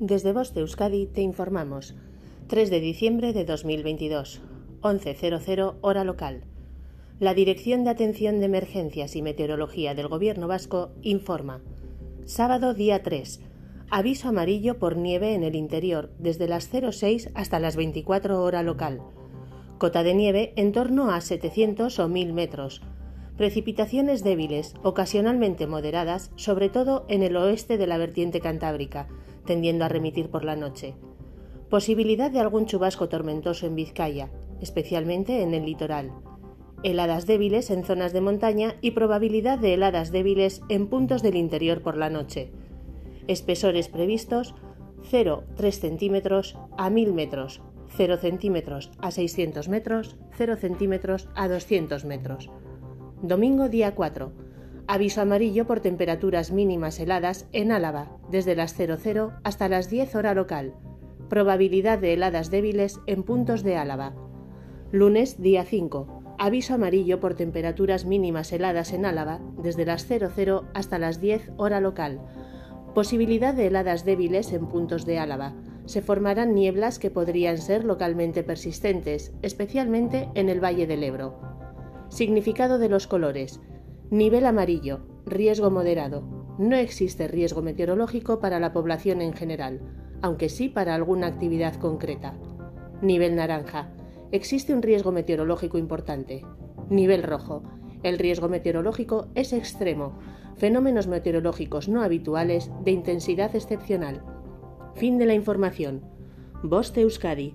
Desde Voz de Euskadi te informamos. 3 de diciembre de 2022, 11.00 hora local. La Dirección de Atención de Emergencias y Meteorología del Gobierno Vasco informa. Sábado día 3. Aviso amarillo por nieve en el interior desde las 06 hasta las 24 hora local. Cota de nieve en torno a 700 o 1000 metros. Precipitaciones débiles, ocasionalmente moderadas, sobre todo en el oeste de la vertiente cantábrica, tendiendo a remitir por la noche. Posibilidad de algún chubasco tormentoso en Vizcaya, especialmente en el litoral. Heladas débiles en zonas de montaña y probabilidad de heladas débiles en puntos del interior por la noche. Espesores previstos 0,3 centímetros a 1000 metros, 0 centímetros a 600 metros, 0 centímetros a 200 metros. Domingo día 4. Aviso amarillo por temperaturas mínimas heladas en Álava, desde las 00 hasta las 10 hora local. Probabilidad de heladas débiles en puntos de Álava. Lunes día 5. Aviso amarillo por temperaturas mínimas heladas en Álava, desde las 00 hasta las 10 hora local. Posibilidad de heladas débiles en puntos de Álava. Se formarán nieblas que podrían ser localmente persistentes, especialmente en el Valle del Ebro. Significado de los colores. Nivel amarillo. Riesgo moderado. No existe riesgo meteorológico para la población en general, aunque sí para alguna actividad concreta. Nivel naranja. Existe un riesgo meteorológico importante. Nivel rojo. El riesgo meteorológico es extremo. Fenómenos meteorológicos no habituales de intensidad excepcional. Fin de la información. Voz de Euskadi